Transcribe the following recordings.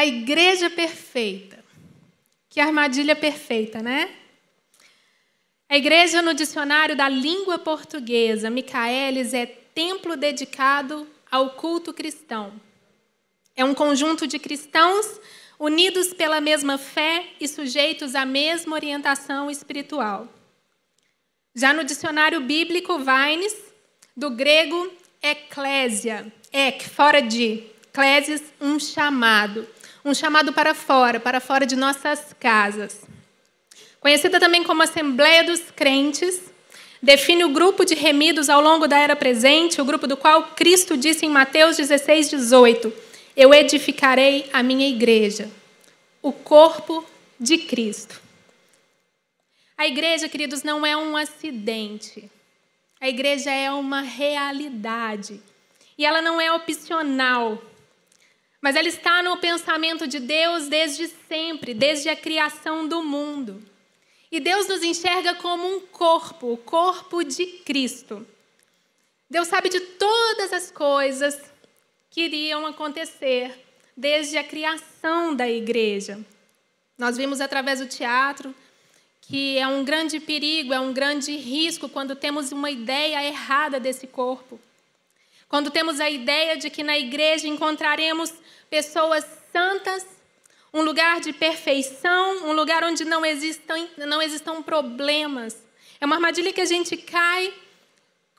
A igreja perfeita. Que armadilha perfeita, né? A igreja no dicionário da língua portuguesa, Micaelis, é templo dedicado ao culto cristão. É um conjunto de cristãos unidos pela mesma fé e sujeitos à mesma orientação espiritual. Já no dicionário bíblico Vines, do grego eclésia, ek, fora de, clésias, um chamado, um chamado para fora, para fora de nossas casas. Conhecida também como Assembleia dos Crentes, define o grupo de remidos ao longo da era presente, o grupo do qual Cristo disse em Mateus 16, 18: eu edificarei a minha igreja, o corpo de Cristo. A igreja, queridos, não é um acidente. A igreja é uma realidade. E ela não é opcional. Mas ela está no pensamento de Deus desde sempre, desde a criação do mundo. E Deus nos enxerga como um corpo, o corpo de Cristo. Deus sabe de todas as coisas que iriam acontecer desde a criação da igreja. Nós vimos através do teatro que é um grande perigo, é um grande risco quando temos uma ideia errada desse corpo. Quando temos a ideia de que na igreja encontraremos pessoas santas, um lugar de perfeição, um lugar onde não existam, não existam problemas. É uma armadilha que a gente cai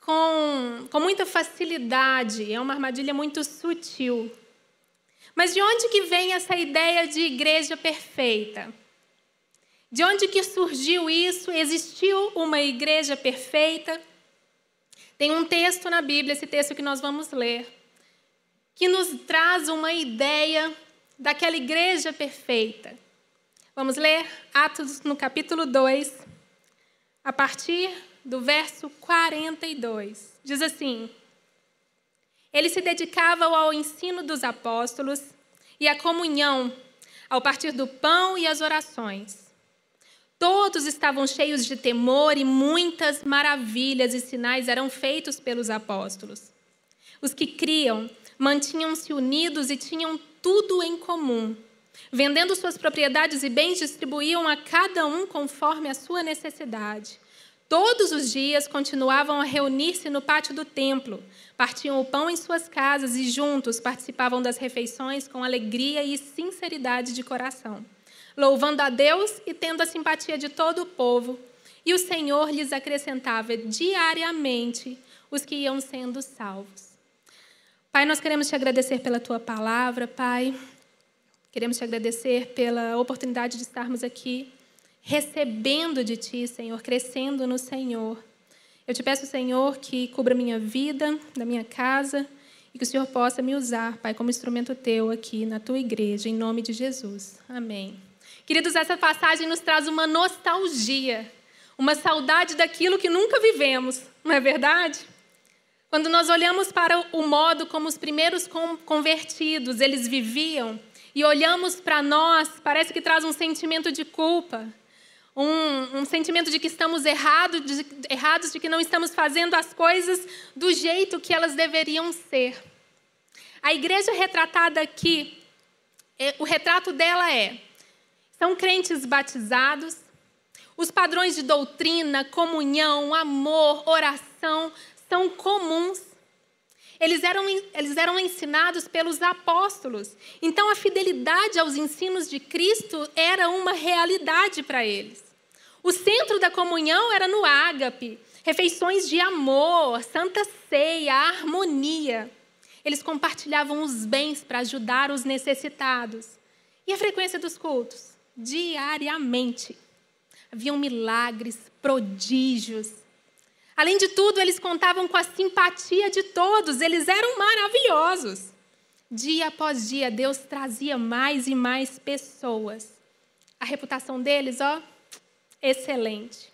com, com muita facilidade, é uma armadilha muito sutil. Mas de onde que vem essa ideia de igreja perfeita? De onde que surgiu isso? Existiu uma igreja perfeita? Tem um texto na Bíblia, esse texto que nós vamos ler, que nos traz uma ideia daquela igreja perfeita. Vamos ler Atos no capítulo 2, a partir do verso 42. Diz assim: Eles se dedicavam ao ensino dos apóstolos e à comunhão, ao partir do pão e às orações. Todos estavam cheios de temor e muitas maravilhas e sinais eram feitos pelos apóstolos. Os que criam mantinham-se unidos e tinham tudo em comum. Vendendo suas propriedades e bens, distribuíam a cada um conforme a sua necessidade. Todos os dias continuavam a reunir-se no pátio do templo, partiam o pão em suas casas e juntos participavam das refeições com alegria e sinceridade de coração, louvando a Deus e tendo a simpatia de todo o povo. E o Senhor lhes acrescentava diariamente os que iam sendo salvos. Pai, nós queremos te agradecer pela tua palavra, Pai. Queremos te agradecer pela oportunidade de estarmos aqui recebendo de Ti, Senhor, crescendo no Senhor. Eu te peço, Senhor, que cubra minha vida, da minha casa, e que o Senhor possa me usar, Pai, como instrumento Teu aqui na Tua igreja, em nome de Jesus. Amém. Queridos, essa passagem nos traz uma nostalgia, uma saudade daquilo que nunca vivemos, não é verdade? Quando nós olhamos para o modo como os primeiros convertidos eles viviam e olhamos para nós, parece que traz um sentimento de culpa, um, um sentimento de que estamos errado, de, errados, de que não estamos fazendo as coisas do jeito que elas deveriam ser. A igreja retratada aqui, é, o retrato dela é: são crentes batizados, os padrões de doutrina, comunhão, amor, oração são comuns. Eles eram, eles eram ensinados pelos apóstolos. Então, a fidelidade aos ensinos de Cristo era uma realidade para eles. O centro da comunhão era no ágape, refeições de amor, santa ceia, harmonia. Eles compartilhavam os bens para ajudar os necessitados. E a frequência dos cultos? Diariamente. Haviam milagres, prodígios. Além de tudo, eles contavam com a simpatia de todos, eles eram maravilhosos. Dia após dia, Deus trazia mais e mais pessoas. A reputação deles, ó, excelente.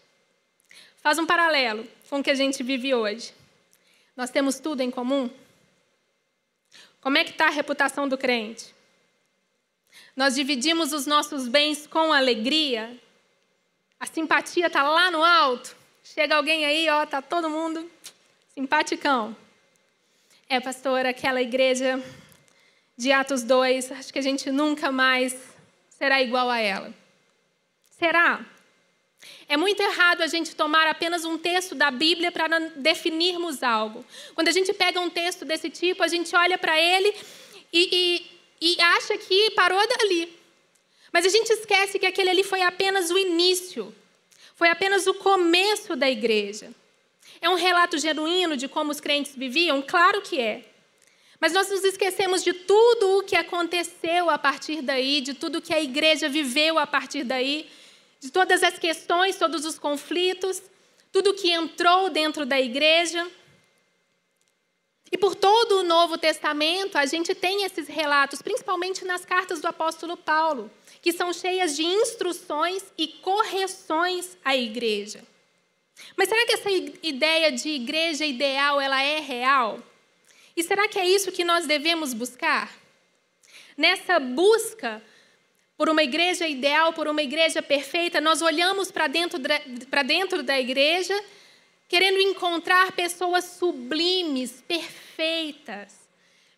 Faz um paralelo com o que a gente vive hoje. Nós temos tudo em comum? Como é que está a reputação do crente? Nós dividimos os nossos bens com alegria? A simpatia está lá no alto? Chega alguém aí, ó, tá todo mundo simpaticão. É, pastor, aquela igreja de Atos 2, acho que a gente nunca mais será igual a ela. Será? É muito errado a gente tomar apenas um texto da Bíblia para definirmos algo. Quando a gente pega um texto desse tipo, a gente olha para ele e, e, e acha que parou dali. Mas a gente esquece que aquele ali foi apenas o início, foi apenas o começo da igreja. É um relato genuíno de como os crentes viviam? Claro que é. Mas nós nos esquecemos de tudo o que aconteceu a partir daí, de tudo que a igreja viveu a partir daí, de todas as questões, todos os conflitos, tudo que entrou dentro da igreja. E por todo o Novo Testamento, a gente tem esses relatos, principalmente nas cartas do apóstolo Paulo, que são cheias de instruções e correções à igreja. Mas será que essa ideia de igreja ideal ela é real? E será que é isso que nós devemos buscar? Nessa busca por uma igreja ideal, por uma igreja perfeita, nós olhamos para dentro, dentro da igreja querendo encontrar pessoas sublimes, perfeitas,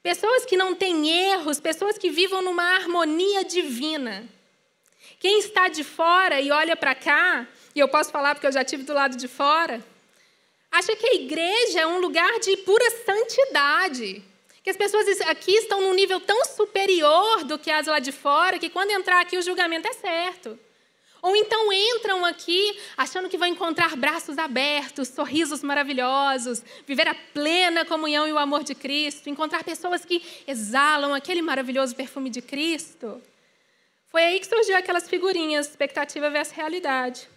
pessoas que não têm erros, pessoas que vivam numa harmonia divina. Quem está de fora e olha para cá, e eu posso falar porque eu já tive do lado de fora, acha que a igreja é um lugar de pura santidade. Que as pessoas aqui estão num nível tão superior do que as lá de fora, que quando entrar aqui o julgamento é certo. Ou então entram aqui achando que vão encontrar braços abertos, sorrisos maravilhosos, viver a plena comunhão e o amor de Cristo, encontrar pessoas que exalam aquele maravilhoso perfume de Cristo. Foi aí que surgiu aquelas figurinhas, expectativa versus realidade.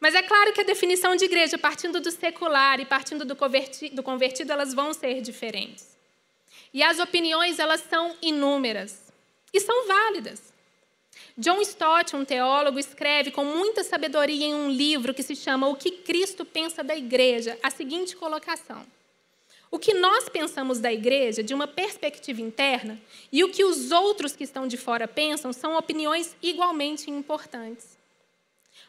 Mas é claro que a definição de igreja, partindo do secular e partindo do convertido, do convertido elas vão ser diferentes. E as opiniões, elas são inúmeras. E são válidas. John Stott, um teólogo, escreve com muita sabedoria em um livro que se chama O que Cristo pensa da igreja, a seguinte colocação. O que nós pensamos da igreja, de uma perspectiva interna, e o que os outros que estão de fora pensam, são opiniões igualmente importantes.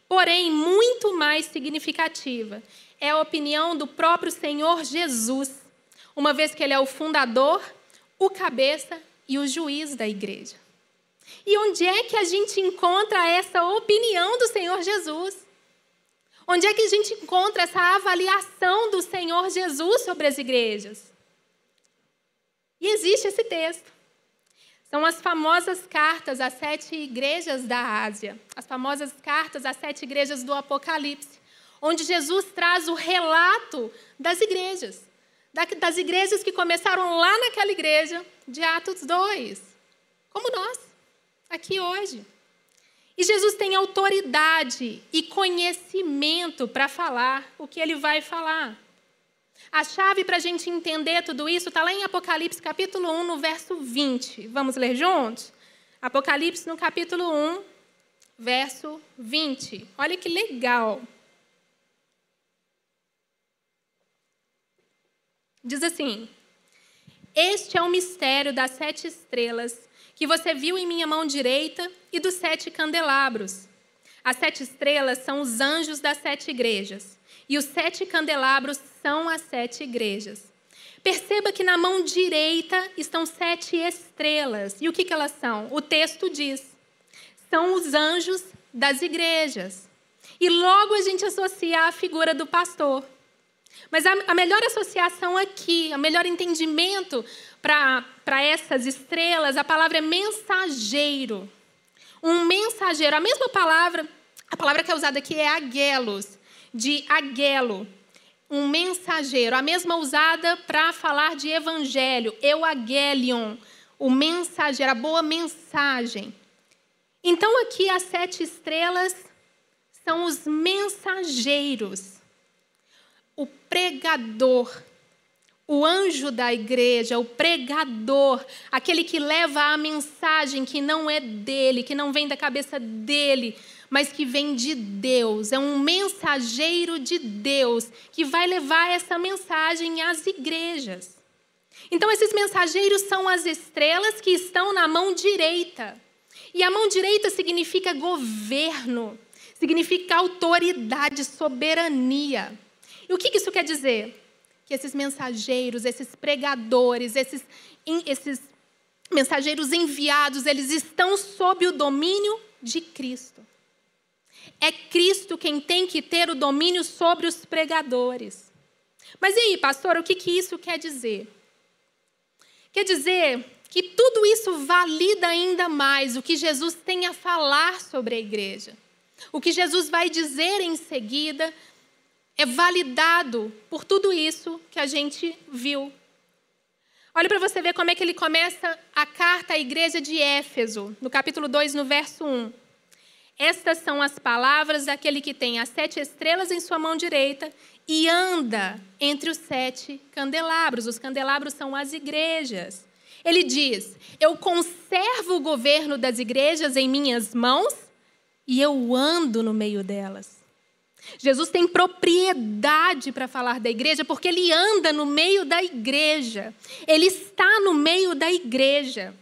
Porém, muito mais significativa é a opinião do próprio Senhor Jesus, uma vez que ele é o fundador, o cabeça e o juiz da igreja. E onde é que a gente encontra essa opinião do Senhor Jesus? Onde é que a gente encontra essa avaliação do Senhor Jesus sobre as igrejas? E existe esse texto. São as famosas cartas às sete igrejas da Ásia, as famosas cartas às sete igrejas do Apocalipse, onde Jesus traz o relato das igrejas, das igrejas que começaram lá naquela igreja de Atos 2, como nós, aqui hoje. E Jesus tem autoridade e conhecimento para falar o que ele vai falar. A chave para a gente entender tudo isso está lá em Apocalipse capítulo 1, no verso 20. Vamos ler juntos? Apocalipse no capítulo 1, verso 20. Olha que legal. Diz assim: Este é o mistério das sete estrelas que você viu em minha mão direita e dos sete candelabros. As sete estrelas são os anjos das sete igrejas. E os sete candelabros são as sete igrejas. Perceba que na mão direita estão sete estrelas. E o que, que elas são? O texto diz: são os anjos das igrejas. E logo a gente associa a figura do pastor. Mas a, a melhor associação aqui, o melhor entendimento para essas estrelas, a palavra é mensageiro. Um mensageiro, a mesma palavra, a palavra que é usada aqui é aguelos de aguelo, um mensageiro, a mesma usada para falar de evangelho, euagelion, o mensageiro, a boa mensagem. Então aqui as sete estrelas são os mensageiros, o pregador, o anjo da igreja, o pregador, aquele que leva a mensagem que não é dele, que não vem da cabeça dele, mas que vem de Deus, é um mensageiro de Deus que vai levar essa mensagem às igrejas. Então, esses mensageiros são as estrelas que estão na mão direita. E a mão direita significa governo, significa autoridade, soberania. E o que isso quer dizer? Que esses mensageiros, esses pregadores, esses, esses mensageiros enviados, eles estão sob o domínio de Cristo. É Cristo quem tem que ter o domínio sobre os pregadores. Mas e aí, pastor, o que, que isso quer dizer? Quer dizer que tudo isso valida ainda mais o que Jesus tem a falar sobre a igreja. O que Jesus vai dizer em seguida é validado por tudo isso que a gente viu. Olha para você ver como é que ele começa a carta à igreja de Éfeso, no capítulo 2, no verso 1. Estas são as palavras daquele que tem as sete estrelas em sua mão direita e anda entre os sete candelabros. Os candelabros são as igrejas. Ele diz: Eu conservo o governo das igrejas em minhas mãos e eu ando no meio delas. Jesus tem propriedade para falar da igreja porque ele anda no meio da igreja. Ele está no meio da igreja.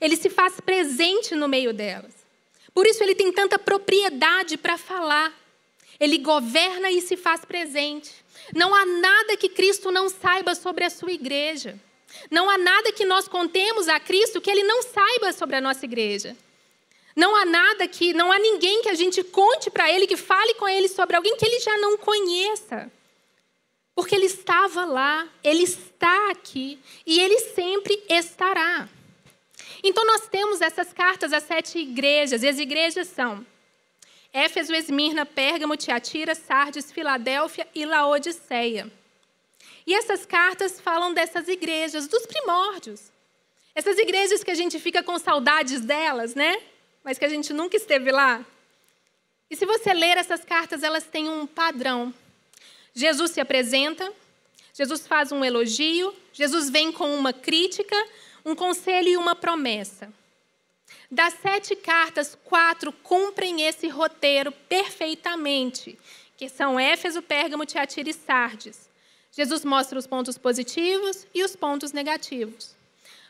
Ele se faz presente no meio delas. Por isso ele tem tanta propriedade para falar. Ele governa e se faz presente. Não há nada que Cristo não saiba sobre a sua igreja. Não há nada que nós contemos a Cristo que ele não saiba sobre a nossa igreja. Não há nada que, não há ninguém que a gente conte para ele, que fale com ele sobre alguém que ele já não conheça. Porque ele estava lá, ele está aqui e ele sempre estará. Então nós temos essas cartas às sete igrejas, e as igrejas são Éfeso, Esmirna, Pérgamo, Tiatira, Sardes, Filadélfia e Laodiceia. E essas cartas falam dessas igrejas, dos primórdios. Essas igrejas que a gente fica com saudades delas, né? Mas que a gente nunca esteve lá. E se você ler essas cartas, elas têm um padrão. Jesus se apresenta, Jesus faz um elogio, Jesus vem com uma crítica, um conselho e uma promessa. Das sete cartas, quatro cumprem esse roteiro perfeitamente, que são Éfeso, Pérgamo, Tiatira e Sardes. Jesus mostra os pontos positivos e os pontos negativos.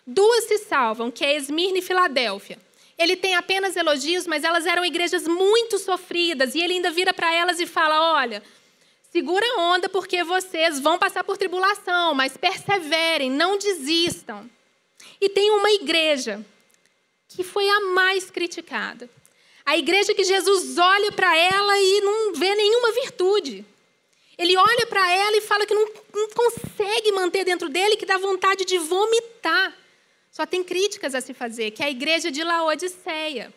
Duas se salvam, que é Esmirna e Filadélfia. Ele tem apenas elogios, mas elas eram igrejas muito sofridas, e ele ainda vira para elas e fala: Olha, segura a onda porque vocês vão passar por tribulação, mas perseverem, não desistam. E tem uma igreja que foi a mais criticada. A igreja que Jesus olha para ela e não vê nenhuma virtude. Ele olha para ela e fala que não, não, consegue manter dentro dele, que dá vontade de vomitar. Só tem críticas a se fazer, que é a igreja de Laodiceia.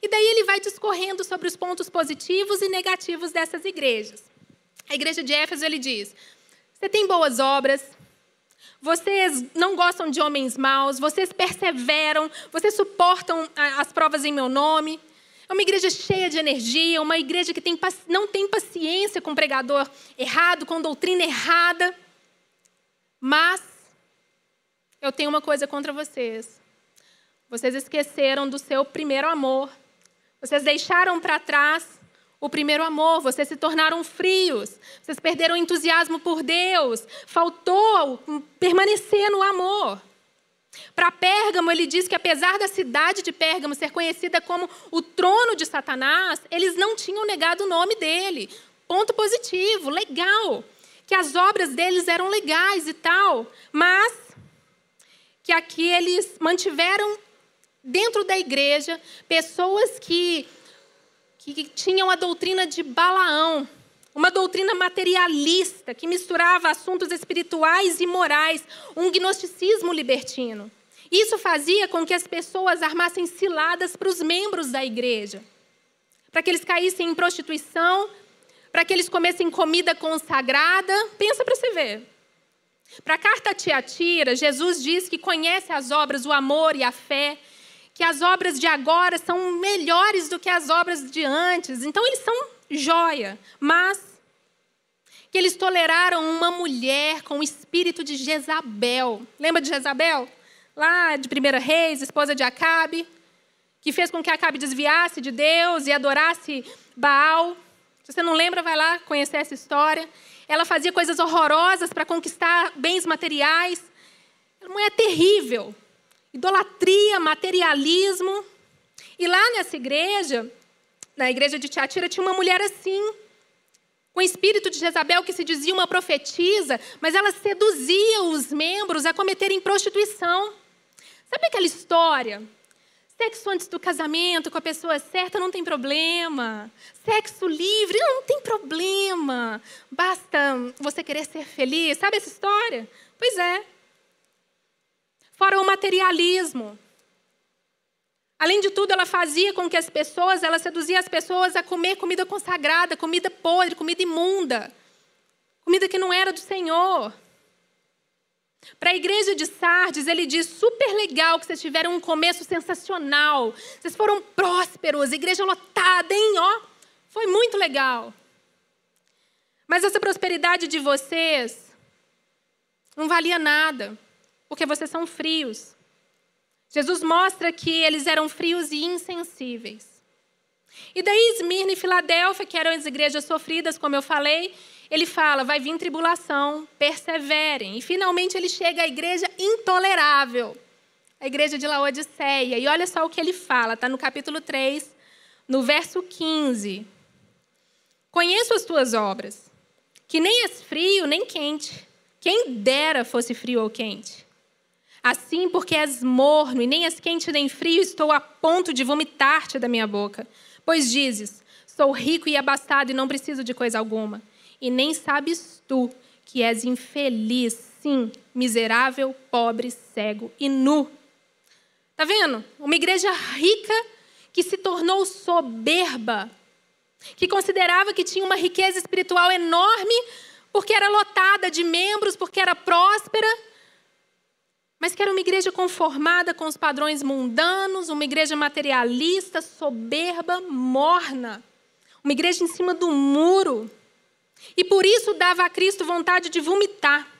E daí ele vai discorrendo sobre os pontos positivos e negativos dessas igrejas. A igreja de Éfeso ele diz: Você tem boas obras, vocês não gostam de homens maus, vocês perseveram, vocês suportam as provas em meu nome. É uma igreja cheia de energia, uma igreja que tem, não tem paciência com pregador errado, com doutrina errada. Mas eu tenho uma coisa contra vocês. Vocês esqueceram do seu primeiro amor. Vocês deixaram para trás o primeiro amor, vocês se tornaram frios, vocês perderam o entusiasmo por Deus, faltou permanecer no amor. Para Pérgamo, ele diz que apesar da cidade de Pérgamo ser conhecida como o trono de Satanás, eles não tinham negado o nome dele. Ponto positivo, legal. Que as obras deles eram legais e tal, mas que aqui eles mantiveram dentro da igreja pessoas que, que tinham a doutrina de Balaão, uma doutrina materialista que misturava assuntos espirituais e morais, um gnosticismo libertino. Isso fazia com que as pessoas armassem ciladas para os membros da igreja, para que eles caíssem em prostituição, para que eles comessem comida consagrada. Pensa para você ver. Para a carta Tiatira, Jesus diz que conhece as obras, o amor e a fé, que as obras de agora são melhores do que as obras de antes. Então, eles são joia, mas que eles toleraram uma mulher com o espírito de Jezabel. Lembra de Jezabel? Lá de 1 Reis, esposa de Acabe, que fez com que Acabe desviasse de Deus e adorasse Baal. Se você não lembra, vai lá conhecer essa história. Ela fazia coisas horrorosas para conquistar bens materiais. Uma mulher terrível. Idolatria, materialismo. E lá nessa igreja, na igreja de Tiatira tinha uma mulher assim. com o espírito de Jezabel, que se dizia uma profetisa, mas ela seduzia os membros a cometerem prostituição. Sabe aquela história? Sexo antes do casamento com a pessoa certa não tem problema. Sexo livre não tem problema. Basta você querer ser feliz. Sabe essa história? Pois é. Fora o materialismo. Além de tudo, ela fazia com que as pessoas, ela seduzia as pessoas a comer comida consagrada, comida podre, comida imunda, comida que não era do Senhor. Para a igreja de Sardes, ele diz: super legal que vocês tiveram um começo sensacional, vocês foram prósperos, igreja lotada, hein? Ó, foi muito legal. Mas essa prosperidade de vocês não valia nada, porque vocês são frios. Jesus mostra que eles eram frios e insensíveis. E daí Esmirna e Filadélfia, que eram as igrejas sofridas, como eu falei, ele fala: vai vir tribulação, perseverem. E finalmente ele chega à igreja intolerável, a igreja de Laodiceia. E olha só o que ele fala, está no capítulo 3, no verso 15. Conheço as tuas obras, que nem és frio nem quente. Quem dera fosse frio ou quente. Assim, porque és morno e nem és quente nem frio, estou a ponto de vomitar-te da minha boca. Pois dizes: Sou rico e abastado e não preciso de coisa alguma. E nem sabes tu que és infeliz, sim, miserável, pobre, cego e nu. Tá vendo? Uma igreja rica que se tornou soberba, que considerava que tinha uma riqueza espiritual enorme porque era lotada de membros, porque era próspera mas que era uma igreja conformada com os padrões mundanos, uma igreja materialista, soberba, morna, uma igreja em cima do muro. E por isso dava a Cristo vontade de vomitar.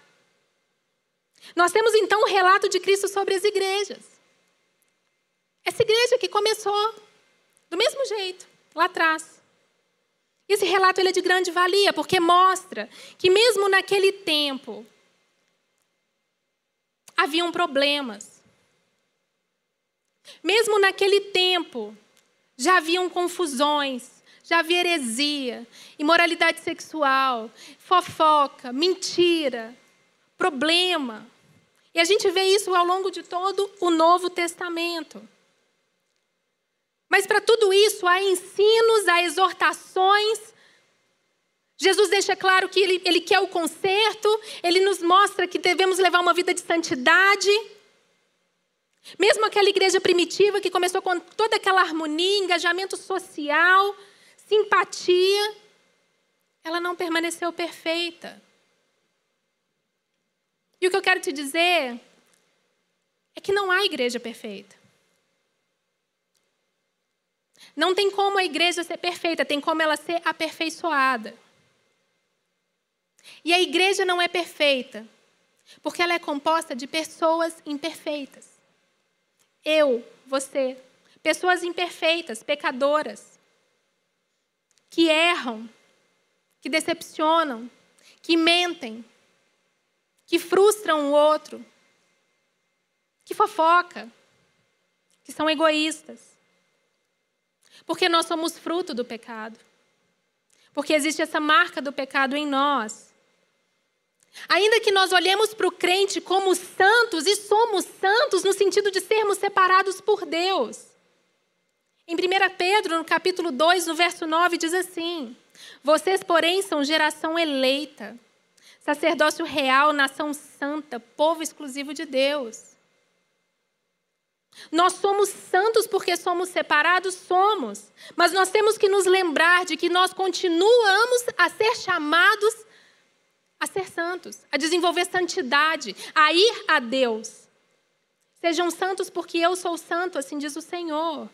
Nós temos então o um relato de Cristo sobre as igrejas. Essa igreja que começou do mesmo jeito, lá atrás. Esse relato ele é de grande valia, porque mostra que mesmo naquele tempo, haviam problemas. Mesmo naquele tempo, já haviam confusões, já havia heresia, imoralidade sexual, fofoca, mentira, problema. E a gente vê isso ao longo de todo o Novo Testamento. Mas para tudo isso há ensinos, há exortações, Jesus deixa claro que ele, ele quer o conserto, ele nos mostra que devemos levar uma vida de santidade. Mesmo aquela igreja primitiva que começou com toda aquela harmonia, engajamento social, simpatia, ela não permaneceu perfeita. E o que eu quero te dizer é que não há igreja perfeita. Não tem como a igreja ser perfeita, tem como ela ser aperfeiçoada. E a igreja não é perfeita, porque ela é composta de pessoas imperfeitas. Eu, você, pessoas imperfeitas, pecadoras, que erram, que decepcionam, que mentem, que frustram o outro, que fofoca, que são egoístas. Porque nós somos fruto do pecado. Porque existe essa marca do pecado em nós. Ainda que nós olhemos para o crente como santos, e somos santos no sentido de sermos separados por Deus. Em 1 Pedro, no capítulo 2, no verso 9, diz assim: Vocês, porém, são geração eleita, sacerdócio real, nação santa, povo exclusivo de Deus. Nós somos santos porque somos separados, somos. Mas nós temos que nos lembrar de que nós continuamos a ser chamados a ser santos, a desenvolver santidade, a ir a Deus. Sejam santos porque eu sou santo, assim diz o Senhor.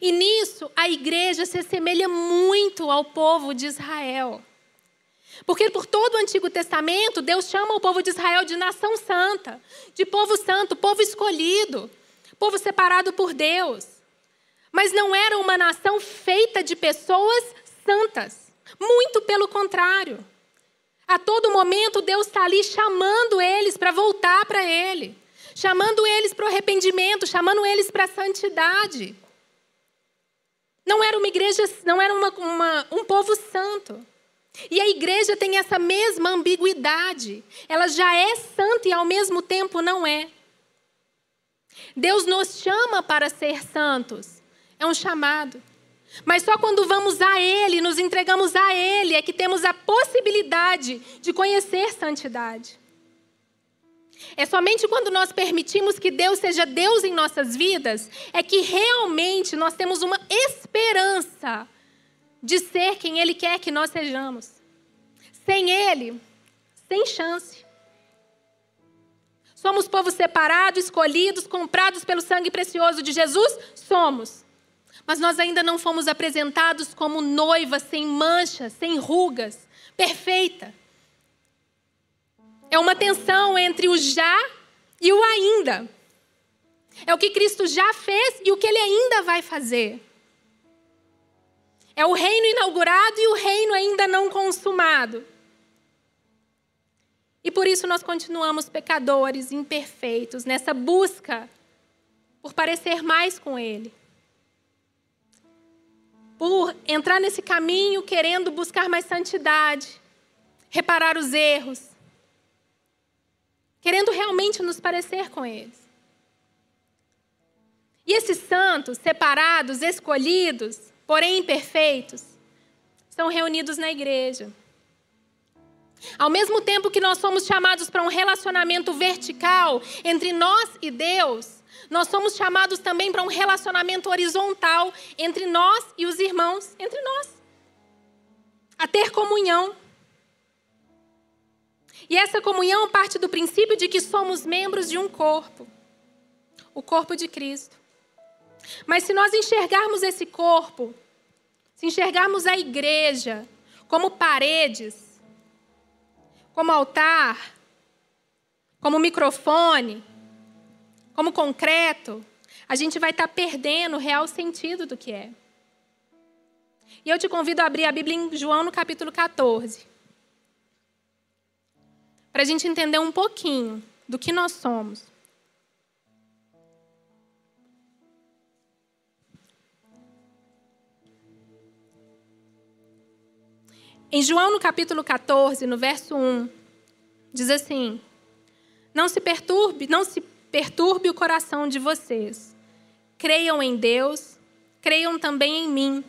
E nisso a igreja se assemelha muito ao povo de Israel. Porque por todo o Antigo Testamento, Deus chama o povo de Israel de nação santa, de povo santo, povo escolhido, povo separado por Deus. Mas não era uma nação feita de pessoas santas. Muito pelo contrário. A todo momento, Deus está ali chamando eles para voltar para Ele, chamando eles para o arrependimento, chamando eles para a santidade. Não era uma igreja, não era uma, uma, um povo santo. E a igreja tem essa mesma ambiguidade. Ela já é santa e ao mesmo tempo não é. Deus nos chama para ser santos. É um chamado. Mas só quando vamos a Ele, nos entregamos a Ele, é que temos a possibilidade de conhecer santidade. É somente quando nós permitimos que Deus seja Deus em nossas vidas, é que realmente nós temos uma esperança de ser quem Ele quer que nós sejamos. Sem Ele, sem chance. Somos povo separado, escolhidos, comprados pelo sangue precioso de Jesus? Somos. Mas nós ainda não fomos apresentados como noiva sem manchas, sem rugas, perfeita. É uma tensão entre o já e o ainda. É o que Cristo já fez e o que ele ainda vai fazer. É o reino inaugurado e o reino ainda não consumado. E por isso nós continuamos pecadores, imperfeitos, nessa busca por parecer mais com Ele. Por entrar nesse caminho querendo buscar mais santidade, reparar os erros, querendo realmente nos parecer com eles. E esses santos, separados, escolhidos, porém imperfeitos, estão reunidos na igreja. Ao mesmo tempo que nós somos chamados para um relacionamento vertical entre nós e Deus, nós somos chamados também para um relacionamento horizontal entre nós e os irmãos, entre nós. A ter comunhão. E essa comunhão parte do princípio de que somos membros de um corpo o corpo de Cristo. Mas se nós enxergarmos esse corpo, se enxergarmos a igreja como paredes, como altar, como microfone, como concreto, a gente vai estar perdendo o real sentido do que é. E eu te convido a abrir a Bíblia em João no capítulo 14. Para a gente entender um pouquinho do que nós somos. Em João, no capítulo 14, no verso 1, diz assim: Não se perturbe, não se perturbe o coração de vocês. Creiam em Deus, creiam também em mim.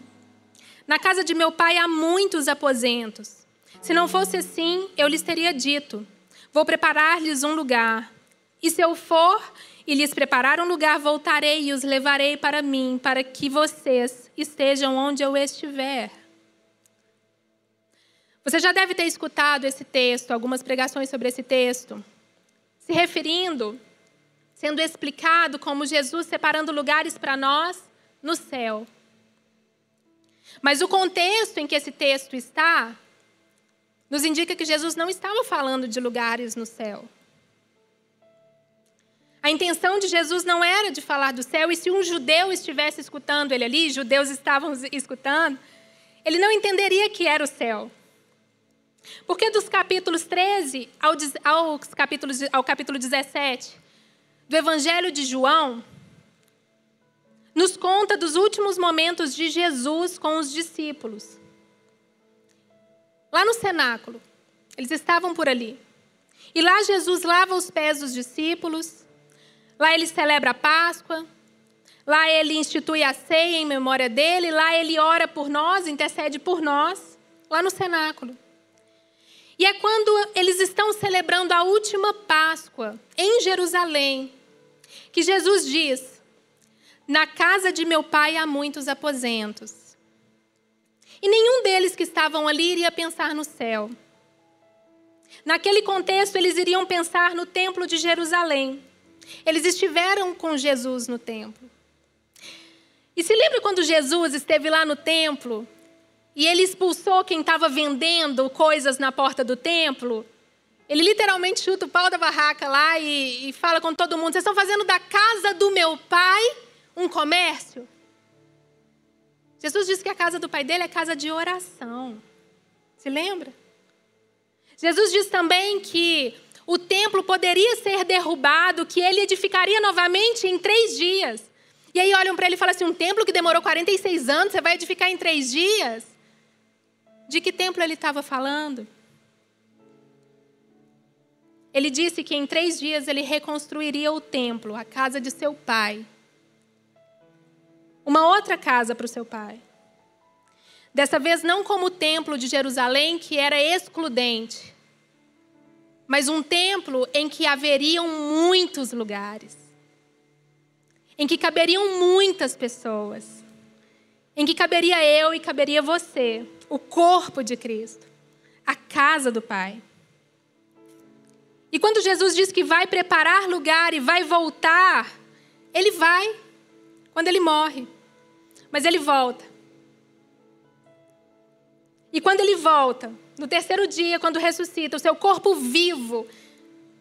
Na casa de meu pai há muitos aposentos. Se não fosse assim, eu lhes teria dito: Vou preparar-lhes um lugar. E se eu for e lhes preparar um lugar, voltarei e os levarei para mim, para que vocês estejam onde eu estiver. Você já deve ter escutado esse texto, algumas pregações sobre esse texto, se referindo, sendo explicado como Jesus separando lugares para nós no céu. Mas o contexto em que esse texto está nos indica que Jesus não estava falando de lugares no céu. A intenção de Jesus não era de falar do céu, e se um judeu estivesse escutando ele ali, judeus estavam escutando, ele não entenderia que era o céu. Porque dos capítulos 13 ao, ao, capítulos, ao capítulo 17 do Evangelho de João, nos conta dos últimos momentos de Jesus com os discípulos. Lá no cenáculo, eles estavam por ali. E lá Jesus lava os pés dos discípulos, lá ele celebra a Páscoa, lá ele institui a ceia em memória dele, lá ele ora por nós, intercede por nós, lá no cenáculo. E é quando eles estão celebrando a última Páscoa em Jerusalém, que Jesus diz: Na casa de meu pai há muitos aposentos. E nenhum deles que estavam ali iria pensar no céu. Naquele contexto, eles iriam pensar no templo de Jerusalém. Eles estiveram com Jesus no templo. E se lembra quando Jesus esteve lá no templo e ele expulsou quem estava vendendo coisas na porta do templo. Ele literalmente chuta o pau da barraca lá e, e fala com todo mundo: vocês estão fazendo da casa do meu pai um comércio? Jesus disse que a casa do pai dele é casa de oração. Se lembra? Jesus diz também que o templo poderia ser derrubado, que ele edificaria novamente em três dias. E aí olham para ele e falam assim: um templo que demorou 46 anos, você vai edificar em três dias? De que templo ele estava falando? Ele disse que em três dias ele reconstruiria o templo, a casa de seu pai. Uma outra casa para o seu pai. Dessa vez, não como o templo de Jerusalém, que era excludente, mas um templo em que haveriam muitos lugares, em que caberiam muitas pessoas, em que caberia eu e caberia você, o corpo de Cristo, a casa do Pai. E quando Jesus diz que vai preparar lugar e vai voltar, ele vai quando ele morre, mas ele volta. E quando ele volta, no terceiro dia, quando ressuscita, o seu corpo vivo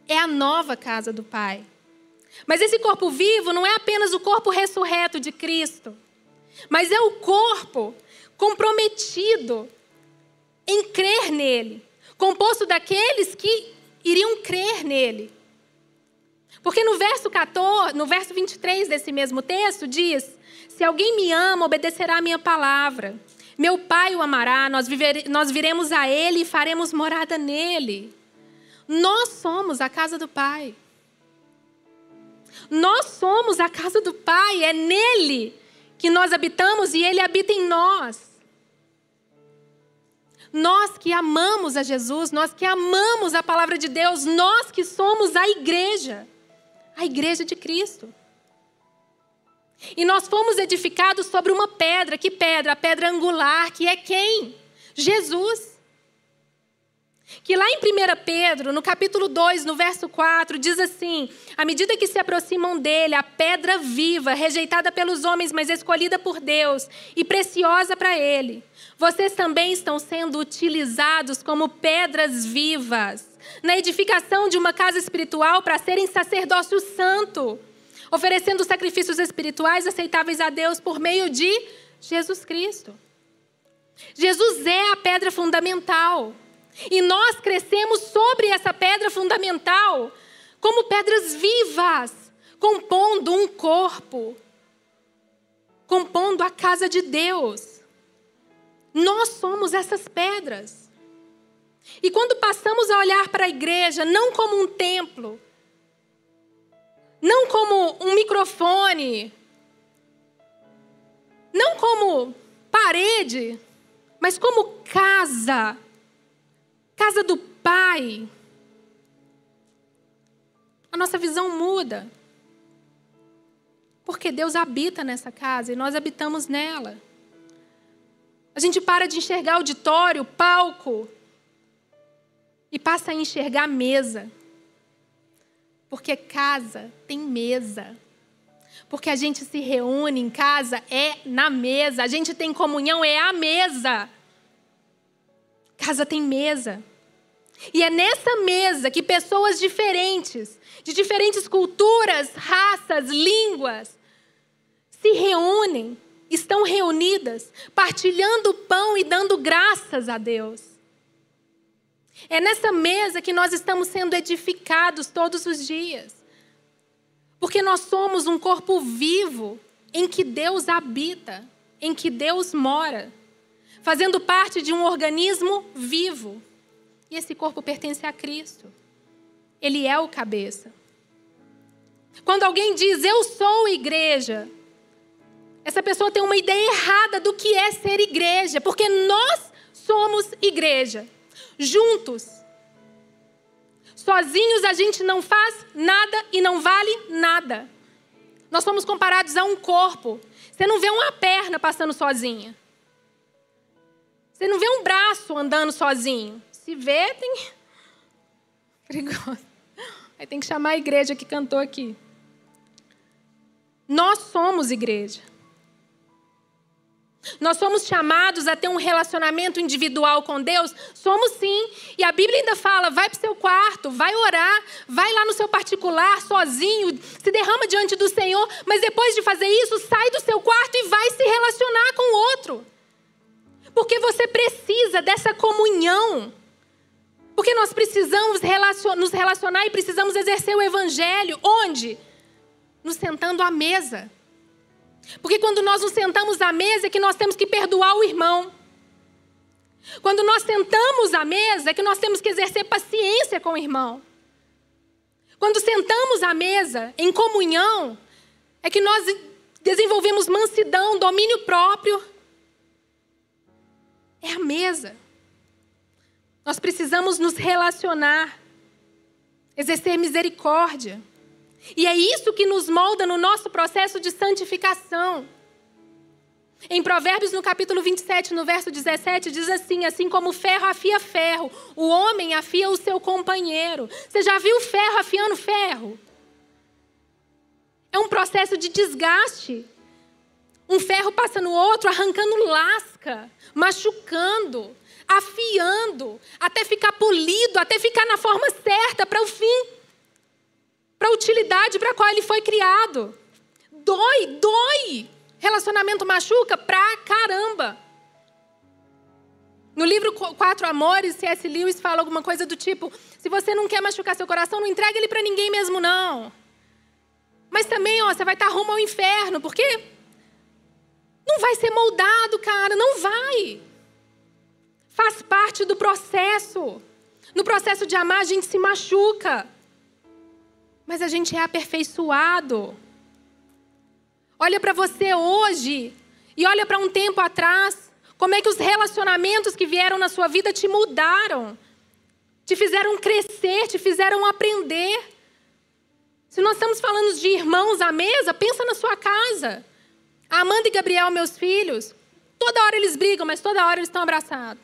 é a nova casa do Pai. Mas esse corpo vivo não é apenas o corpo ressurreto de Cristo, mas é o corpo comprometido em crer nele, composto daqueles que iriam crer nele. Porque no verso 14, no verso 23 desse mesmo texto diz: Se alguém me ama, obedecerá a minha palavra. Meu Pai o amará, nós, nós viremos a Ele e faremos morada nele. Nós somos a casa do Pai. Nós somos a casa do Pai, é nele que nós habitamos e Ele habita em nós. Nós que amamos a Jesus, nós que amamos a palavra de Deus, nós que somos a igreja, a igreja de Cristo. E nós fomos edificados sobre uma pedra. Que pedra? A pedra angular, que é quem? Jesus. Que lá em 1 Pedro, no capítulo 2, no verso 4, diz assim: À medida que se aproximam dele, a pedra viva, rejeitada pelos homens, mas escolhida por Deus e preciosa para ele, vocês também estão sendo utilizados como pedras vivas na edificação de uma casa espiritual para serem sacerdócio santo oferecendo sacrifícios espirituais aceitáveis a Deus por meio de Jesus Cristo. Jesus é a pedra fundamental. E nós crescemos sobre essa pedra fundamental como pedras vivas, compondo um corpo, compondo a casa de Deus. Nós somos essas pedras. E quando passamos a olhar para a igreja, não como um templo, não como um microfone, não como parede, mas como casa, casa do Pai. A nossa visão muda. Porque Deus habita nessa casa e nós habitamos nela. A gente para de enxergar auditório, palco, e passa a enxergar mesa. Porque casa tem mesa. Porque a gente se reúne em casa é na mesa. A gente tem comunhão é a mesa. Casa tem mesa. E é nessa mesa que pessoas diferentes, de diferentes culturas, raças, línguas, se reúnem, estão reunidas, partilhando o pão e dando graças a Deus. É nessa mesa que nós estamos sendo edificados todos os dias. Porque nós somos um corpo vivo em que Deus habita, em que Deus mora, fazendo parte de um organismo vivo. E esse corpo pertence a Cristo. Ele é o cabeça. Quando alguém diz eu sou igreja, essa pessoa tem uma ideia errada do que é ser igreja, porque nós somos igreja juntos. Sozinhos a gente não faz nada e não vale nada. Nós somos comparados a um corpo. Você não vê uma perna passando sozinha. Você não vê um braço andando sozinho. Se vê, tem. Perigoso. Aí tem que chamar a igreja que cantou aqui. Nós somos igreja. Nós somos chamados a ter um relacionamento individual com Deus? Somos sim. E a Bíblia ainda fala: vai para o seu quarto, vai orar, vai lá no seu particular, sozinho, se derrama diante do Senhor, mas depois de fazer isso, sai do seu quarto e vai se relacionar com o outro. Porque você precisa dessa comunhão. Porque nós precisamos nos relacionar e precisamos exercer o Evangelho. Onde? Nos sentando à mesa. Porque quando nós nos sentamos à mesa é que nós temos que perdoar o irmão. Quando nós sentamos à mesa, é que nós temos que exercer paciência com o irmão. Quando sentamos à mesa em comunhão, é que nós desenvolvemos mansidão, domínio próprio. É a mesa. Nós precisamos nos relacionar, exercer misericórdia. E é isso que nos molda no nosso processo de santificação. Em Provérbios, no capítulo 27, no verso 17, diz assim: Assim como ferro afia ferro, o homem afia o seu companheiro. Você já viu ferro afiando ferro? É um processo de desgaste. Um ferro passa no outro, arrancando lasca, machucando, afiando, até ficar polido, até ficar na forma certa para o fim, para a utilidade para a qual ele foi criado. Dói, dói. Relacionamento machuca pra caramba. No livro Quatro Amores, C.S. Lewis fala alguma coisa do tipo: se você não quer machucar seu coração, não entregue ele para ninguém mesmo, não. Mas também, ó, você vai estar rumo ao inferno, porque não vai ser moldado, cara, não vai. Faz parte do processo. No processo de amar, a gente se machuca. Mas a gente é aperfeiçoado. Olha para você hoje e olha para um tempo atrás. Como é que os relacionamentos que vieram na sua vida te mudaram? Te fizeram crescer, te fizeram aprender. Se nós estamos falando de irmãos à mesa, pensa na sua casa. Amanda e Gabriel, meus filhos, toda hora eles brigam, mas toda hora eles estão abraçados.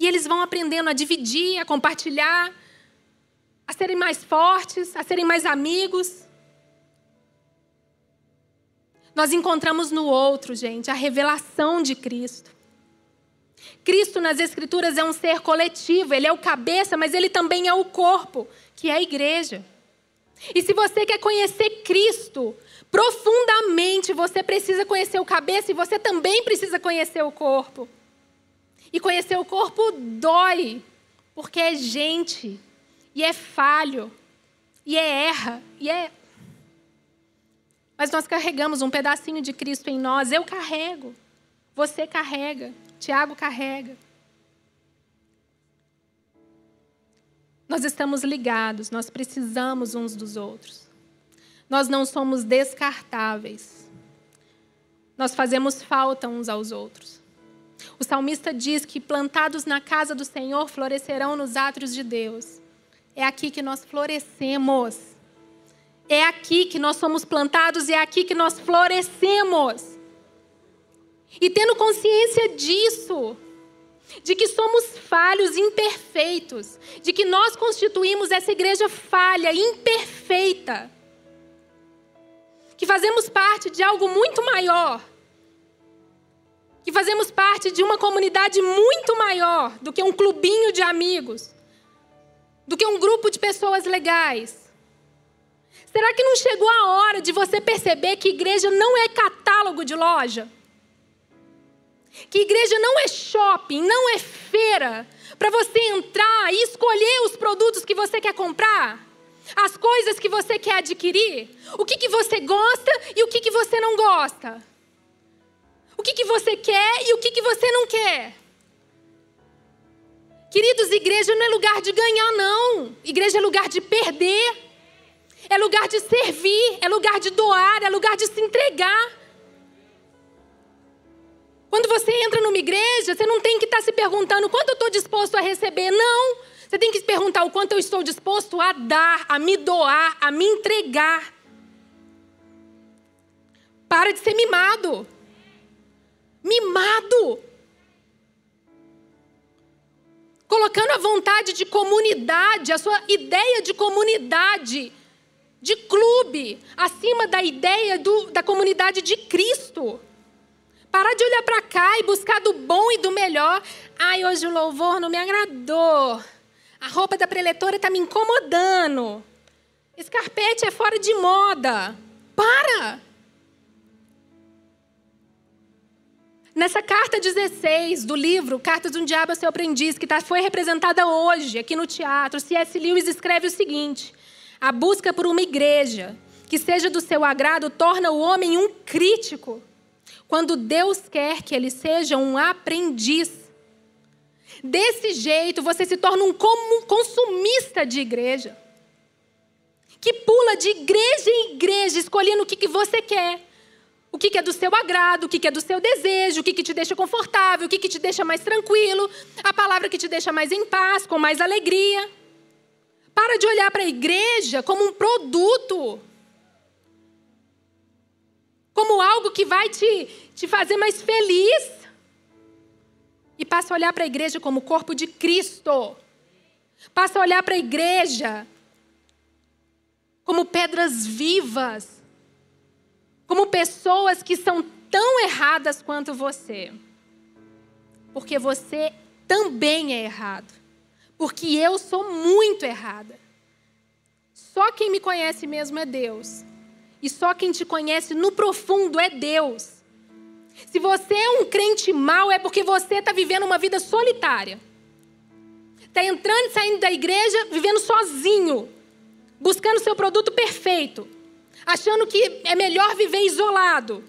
E eles vão aprendendo a dividir, a compartilhar, a serem mais fortes, a serem mais amigos. Nós encontramos no outro, gente, a revelação de Cristo. Cristo nas Escrituras é um ser coletivo, ele é o cabeça, mas ele também é o corpo, que é a igreja. E se você quer conhecer Cristo profundamente, você precisa conhecer o cabeça e você também precisa conhecer o corpo. E conhecer o corpo dói, porque é gente, e é falho, e é erra, e é mas nós carregamos um pedacinho de Cristo em nós. Eu carrego. Você carrega. Tiago carrega. Nós estamos ligados, nós precisamos uns dos outros. Nós não somos descartáveis. Nós fazemos falta uns aos outros. O salmista diz que plantados na casa do Senhor florescerão nos átrios de Deus. É aqui que nós florescemos. É aqui que nós somos plantados e é aqui que nós florescemos. E tendo consciência disso, de que somos falhos, imperfeitos, de que nós constituímos essa igreja falha, imperfeita, que fazemos parte de algo muito maior, que fazemos parte de uma comunidade muito maior do que um clubinho de amigos, do que um grupo de pessoas legais. Será que não chegou a hora de você perceber que igreja não é catálogo de loja? Que igreja não é shopping, não é feira, para você entrar e escolher os produtos que você quer comprar? As coisas que você quer adquirir? O que, que você gosta e o que, que você não gosta? O que, que você quer e o que, que você não quer? Queridos, igreja não é lugar de ganhar, não. Igreja é lugar de perder é lugar de servir, é lugar de doar, é lugar de se entregar. Quando você entra numa igreja, você não tem que estar se perguntando quanto eu estou disposto a receber, não. Você tem que se perguntar o quanto eu estou disposto a dar, a me doar, a me entregar. Para de ser mimado. Mimado. Colocando a vontade de comunidade, a sua ideia de comunidade de clube, acima da ideia do, da comunidade de Cristo. Parar de olhar para cá e buscar do bom e do melhor. Ai, hoje o louvor não me agradou. A roupa da preletora está me incomodando. Esse carpete é fora de moda. Para! Nessa carta 16 do livro Cartas de um Diabo a Seu Aprendiz, que tá, foi representada hoje aqui no teatro, C.S. Lewis escreve o seguinte: a busca por uma igreja que seja do seu agrado torna o homem um crítico, quando Deus quer que ele seja um aprendiz. Desse jeito, você se torna um consumista de igreja. Que pula de igreja em igreja, escolhendo o que, que você quer. O que, que é do seu agrado, o que, que é do seu desejo, o que, que te deixa confortável, o que, que te deixa mais tranquilo, a palavra que te deixa mais em paz, com mais alegria. Para de olhar para a igreja como um produto, como algo que vai te, te fazer mais feliz. E passa a olhar para a igreja como o corpo de Cristo. Passa a olhar para a igreja como pedras vivas, como pessoas que são tão erradas quanto você. Porque você também é errado. Porque eu sou muito errada. Só quem me conhece mesmo é Deus. E só quem te conhece no profundo é Deus. Se você é um crente mau, é porque você está vivendo uma vida solitária. Está entrando e saindo da igreja, vivendo sozinho, buscando seu produto perfeito, achando que é melhor viver isolado,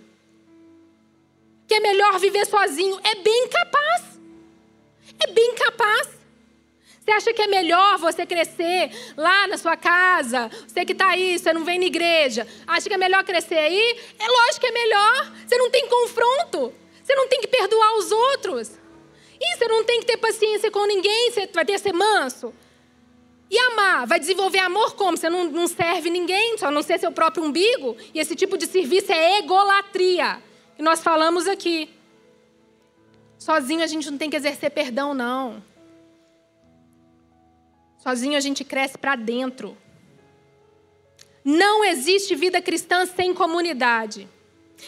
que é melhor viver sozinho. É bem capaz. É bem capaz. Você acha que é melhor você crescer lá na sua casa? Você que está aí, você não vem na igreja. Acha que é melhor crescer aí? É lógico que é melhor. Você não tem confronto. Você não tem que perdoar os outros. E você não tem que ter paciência com ninguém. Você vai ter que ser manso. E amar? Vai desenvolver amor como? Você não, não serve ninguém, só não ser seu próprio umbigo? E esse tipo de serviço é egolatria. E nós falamos aqui. Sozinho a gente não tem que exercer perdão, não. Sozinho a gente cresce para dentro. Não existe vida cristã sem comunidade.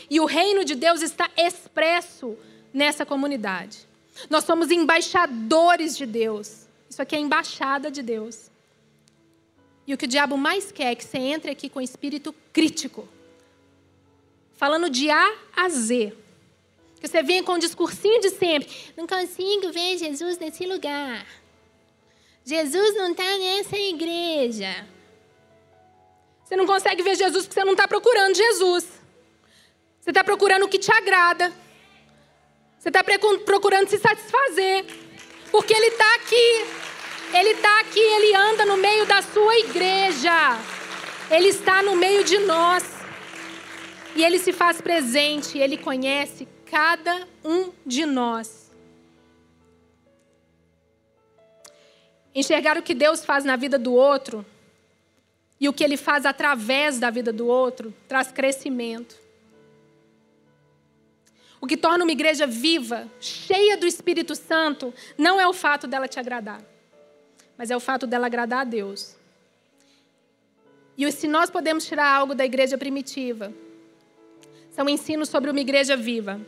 E o reino de Deus está expresso nessa comunidade. Nós somos embaixadores de Deus. Isso aqui é embaixada de Deus. E o que o diabo mais quer é que você entre aqui com espírito crítico. Falando de A a Z. Que você venha com o discursinho de sempre. Não consigo ver Jesus nesse lugar. Jesus não está nessa igreja. Você não consegue ver Jesus porque você não está procurando Jesus. Você está procurando o que te agrada. Você está procurando se satisfazer. Porque Ele está aqui. Ele está aqui, Ele anda no meio da sua igreja. Ele está no meio de nós. E Ele se faz presente. Ele conhece cada um de nós. Enxergar o que Deus faz na vida do outro e o que ele faz através da vida do outro traz crescimento. O que torna uma igreja viva, cheia do Espírito Santo, não é o fato dela te agradar, mas é o fato dela agradar a Deus. E se nós podemos tirar algo da igreja primitiva, são ensinos sobre uma igreja viva.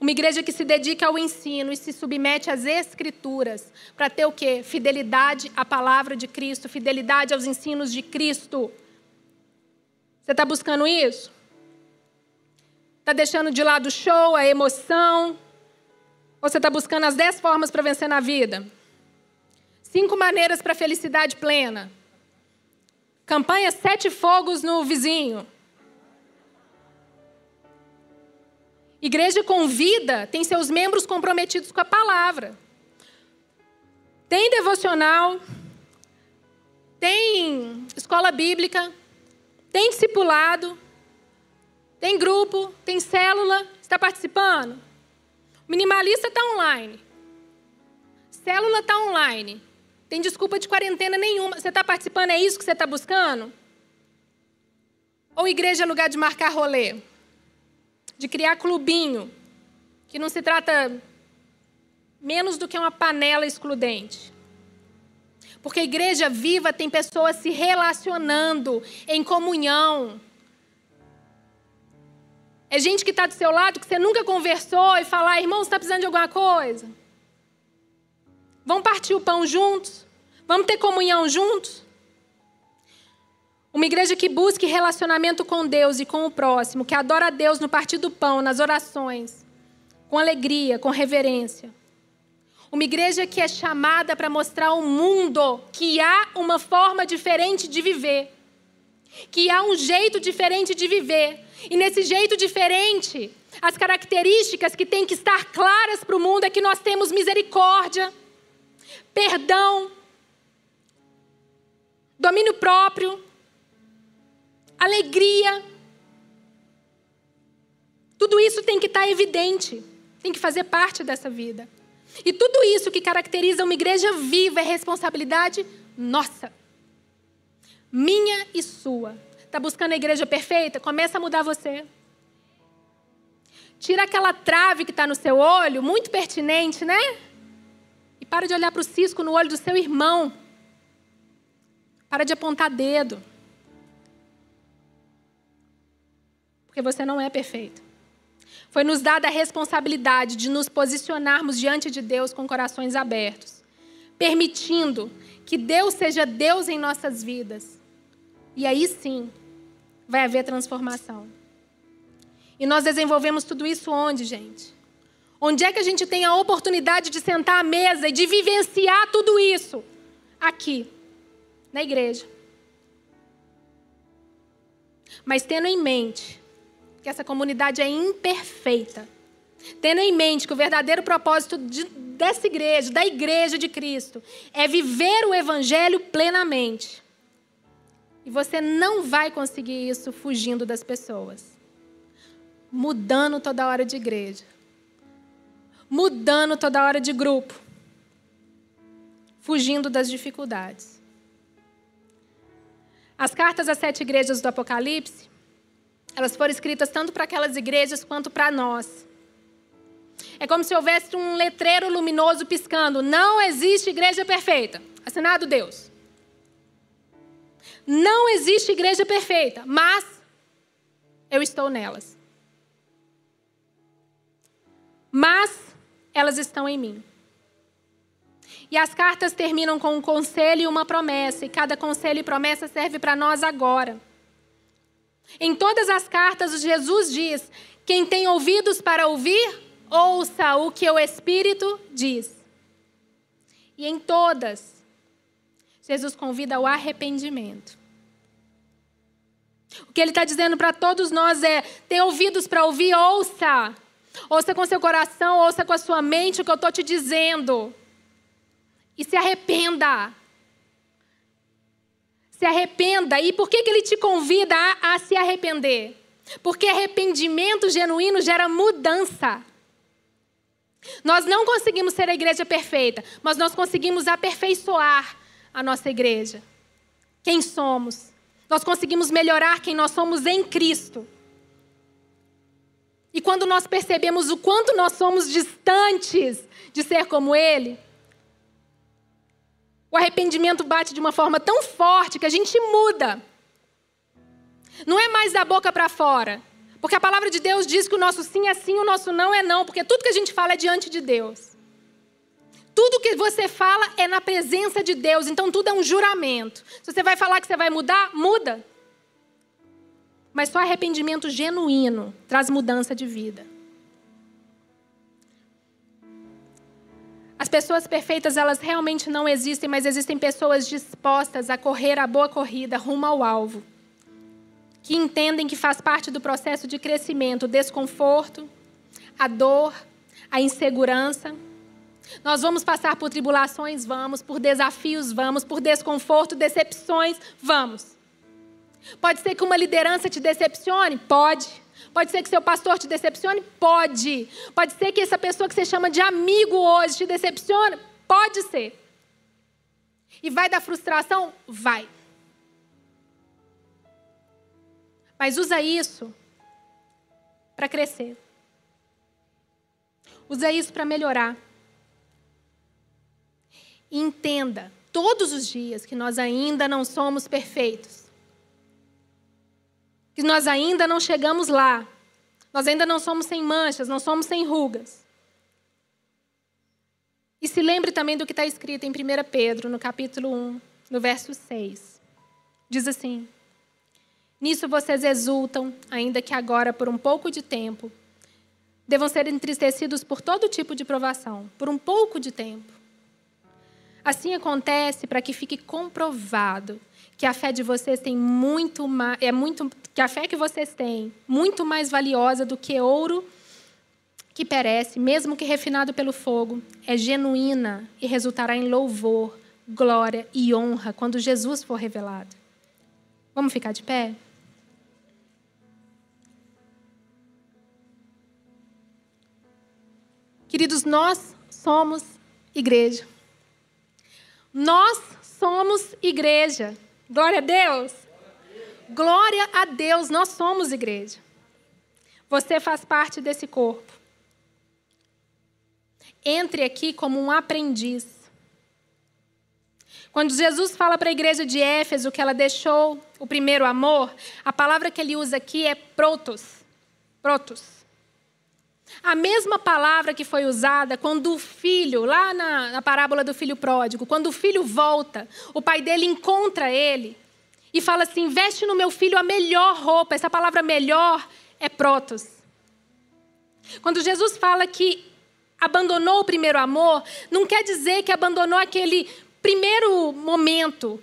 Uma igreja que se dedica ao ensino e se submete às escrituras para ter o quê? Fidelidade à palavra de Cristo, fidelidade aos ensinos de Cristo. Você está buscando isso? Está deixando de lado o show, a emoção? Ou você está buscando as dez formas para vencer na vida? Cinco maneiras para felicidade plena. Campanha Sete Fogos no Vizinho. Igreja com vida tem seus membros comprometidos com a palavra. Tem devocional, tem escola bíblica, tem discipulado, tem grupo, tem célula. Está participando? Minimalista está online. Célula está online. Tem desculpa de quarentena nenhuma. Você está participando? É isso que você está buscando? Ou igreja é lugar de marcar rolê? de criar clubinho, que não se trata menos do que uma panela excludente. Porque a igreja viva tem pessoas se relacionando em comunhão. É gente que está do seu lado, que você nunca conversou e falar, irmão, você está precisando de alguma coisa? Vamos partir o pão juntos? Vamos ter comunhão juntos? Uma igreja que busque relacionamento com Deus e com o próximo, que adora a Deus no partir do pão, nas orações, com alegria, com reverência. Uma igreja que é chamada para mostrar ao mundo que há uma forma diferente de viver, que há um jeito diferente de viver. E nesse jeito diferente, As características que têm que estar claras para o mundo é que nós temos misericórdia, perdão, domínio próprio, alegria. Tudo isso tem que estar evidente, tem que fazer parte dessa vida. E tudo isso que caracteriza uma igreja viva é responsabilidade nossa. Minha e sua. Está buscando a igreja perfeita? Começa a mudar você. Tira aquela trave que está no seu olho, muito pertinente, né? Para de olhar para o cisco no olho do seu irmão. Para de apontar dedo. Porque você não é perfeito. Foi nos dada a responsabilidade de nos posicionarmos diante de Deus com corações abertos, permitindo que Deus seja Deus em nossas vidas. E aí sim vai haver transformação. E nós desenvolvemos tudo isso onde, gente? Onde é que a gente tem a oportunidade de sentar à mesa e de vivenciar tudo isso? Aqui, na igreja. Mas tendo em mente que essa comunidade é imperfeita, tendo em mente que o verdadeiro propósito de, dessa igreja, da igreja de Cristo, é viver o evangelho plenamente. E você não vai conseguir isso fugindo das pessoas mudando toda hora de igreja, mudando toda hora de grupo, fugindo das dificuldades. As cartas às sete igrejas do Apocalipse, elas foram escritas tanto para aquelas igrejas quanto para nós. É como se houvesse um letreiro luminoso piscando: não existe igreja perfeita. Assinado Deus. Não existe igreja perfeita, mas eu estou nelas mas elas estão em mim. E as cartas terminam com um conselho e uma promessa, e cada conselho e promessa serve para nós agora. Em todas as cartas, Jesus diz: quem tem ouvidos para ouvir, ouça o que o Espírito diz. E em todas, Jesus convida ao arrependimento. O que ele está dizendo para todos nós é: tem ouvidos para ouvir, ouça. Ouça com seu coração, ouça com a sua mente o que eu estou te dizendo. E se arrependa. Se arrependa. E por que, que ele te convida a, a se arrepender? Porque arrependimento genuíno gera mudança. Nós não conseguimos ser a igreja perfeita, mas nós conseguimos aperfeiçoar a nossa igreja. Quem somos? Nós conseguimos melhorar quem nós somos em Cristo. E quando nós percebemos o quanto nós somos distantes de ser como Ele, o arrependimento bate de uma forma tão forte que a gente muda. Não é mais da boca para fora. Porque a palavra de Deus diz que o nosso sim é sim, o nosso não é não. Porque tudo que a gente fala é diante de Deus. Tudo que você fala é na presença de Deus. Então tudo é um juramento. Se você vai falar que você vai mudar, muda. Mas só arrependimento genuíno traz mudança de vida. As pessoas perfeitas, elas realmente não existem, mas existem pessoas dispostas a correr a boa corrida rumo ao alvo. Que entendem que faz parte do processo de crescimento o desconforto, a dor, a insegurança. Nós vamos passar por tribulações, vamos, por desafios, vamos, por desconforto, decepções, vamos. Pode ser que uma liderança te decepcione? Pode. Pode ser que seu pastor te decepcione? Pode. Pode ser que essa pessoa que você chama de amigo hoje te decepcione? Pode ser. E vai dar frustração? Vai. Mas usa isso para crescer. Usa isso para melhorar. E entenda todos os dias que nós ainda não somos perfeitos que nós ainda não chegamos lá. Nós ainda não somos sem manchas, não somos sem rugas. E se lembre também do que está escrito em 1 Pedro, no capítulo 1, no verso 6. Diz assim: Nisso vocês exultam, ainda que agora, por um pouco de tempo, devam ser entristecidos por todo tipo de provação, por um pouco de tempo. Assim acontece para que fique comprovado que a fé de vocês tem muito mais, é muito que a fé que vocês têm muito mais valiosa do que ouro que perece, mesmo que refinado pelo fogo, é genuína e resultará em louvor, glória e honra quando Jesus for revelado. Vamos ficar de pé? Queridos, nós somos igreja. Nós somos igreja. Glória a Deus. Glória a Deus, nós somos igreja. Você faz parte desse corpo. Entre aqui como um aprendiz. Quando Jesus fala para a igreja de Éfeso que ela deixou o primeiro amor, a palavra que ele usa aqui é protos. Protos. A mesma palavra que foi usada quando o filho, lá na, na, parábola do filho pródigo, quando o filho volta, o pai dele encontra ele e fala assim: veste no meu filho a melhor roupa. Essa palavra melhor é protos. Quando Jesus fala que abandonou o primeiro amor, não quer dizer que abandonou aquele primeiro momento.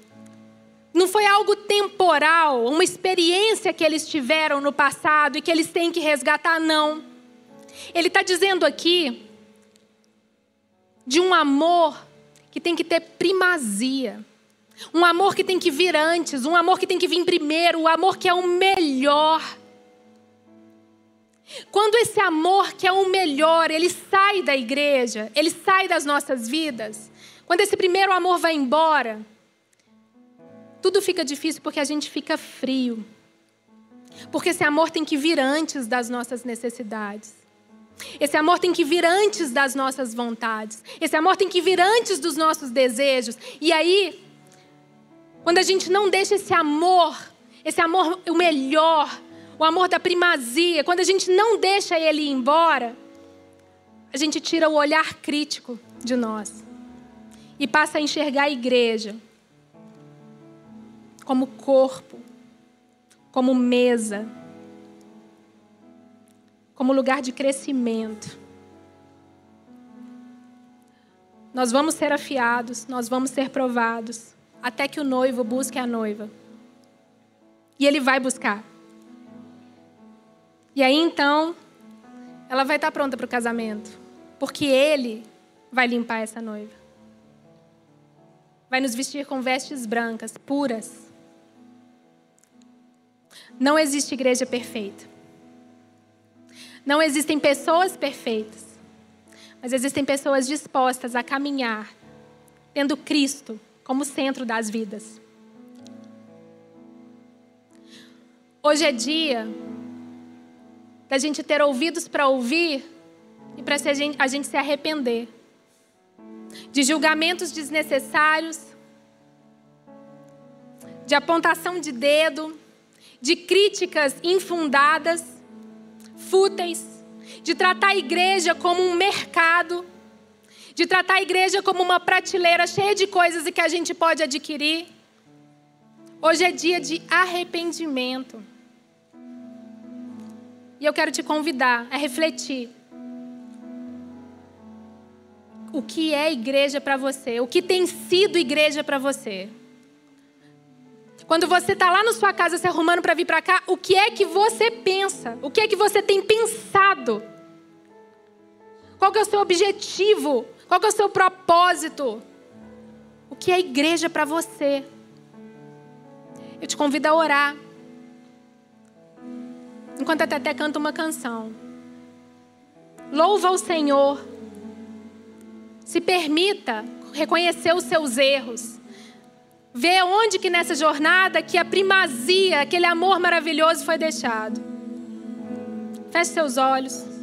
Não foi algo temporal, uma experiência que eles tiveram no passado e que eles têm que resgatar, não. Ele está dizendo aqui de um amor que tem que ter primazia. Um amor que tem que vir antes, um amor que tem que vir primeiro, o um amor que é o melhor. Quando esse amor que é o melhor, ele sai da igreja, ele sai das nossas vidas, quando esse primeiro amor vai embora, tudo fica difícil porque a gente fica frio. Porque esse amor tem que vir antes das nossas necessidades. Esse amor tem que vir antes das nossas vontades. Esse amor tem que vir antes dos nossos desejos. E aí, quando a gente não deixa esse amor, esse amor o melhor, o amor da primazia, quando a gente não deixa ele ir embora, a gente tira o olhar crítico de nós e passa a enxergar a igreja como corpo, como mesa, como lugar de crescimento. Nós vamos ser afiados, nós vamos ser provados, até que o noivo busque a noiva. E ele vai buscar. E aí então, ela vai estar pronta para o casamento, porque ele vai limpar essa noiva. Vai nos vestir com vestes brancas, puras. Não existe igreja perfeita. Não existem pessoas perfeitas, mas existem pessoas dispostas a caminhar, tendo Cristo como centro das vidas. Hoje é dia da gente ter ouvidos para ouvir e para a gente se arrepender de julgamentos desnecessários, de apontação de dedo, de críticas infundadas fúteis, de tratar a igreja como um mercado, de tratar a igreja como uma prateleira cheia de coisas e que a gente pode adquirir. Hoje é dia de arrependimento. E eu quero te convidar a refletir. O que é igreja para você? O que tem sido igreja para você? Quando você está lá na sua casa se arrumando para vir para cá, o que é que você pensa? O que é que você tem pensado? Qual é o seu objetivo? Qual é o seu propósito? O que é igreja para você? Eu te convido a orar. Enquanto a Teté canta uma canção. Louva o Senhor. Se permita reconhecer os seus erros. Ver onde que nessa jornada que a primazia, aquele amor maravilhoso foi deixado. Feche seus olhos.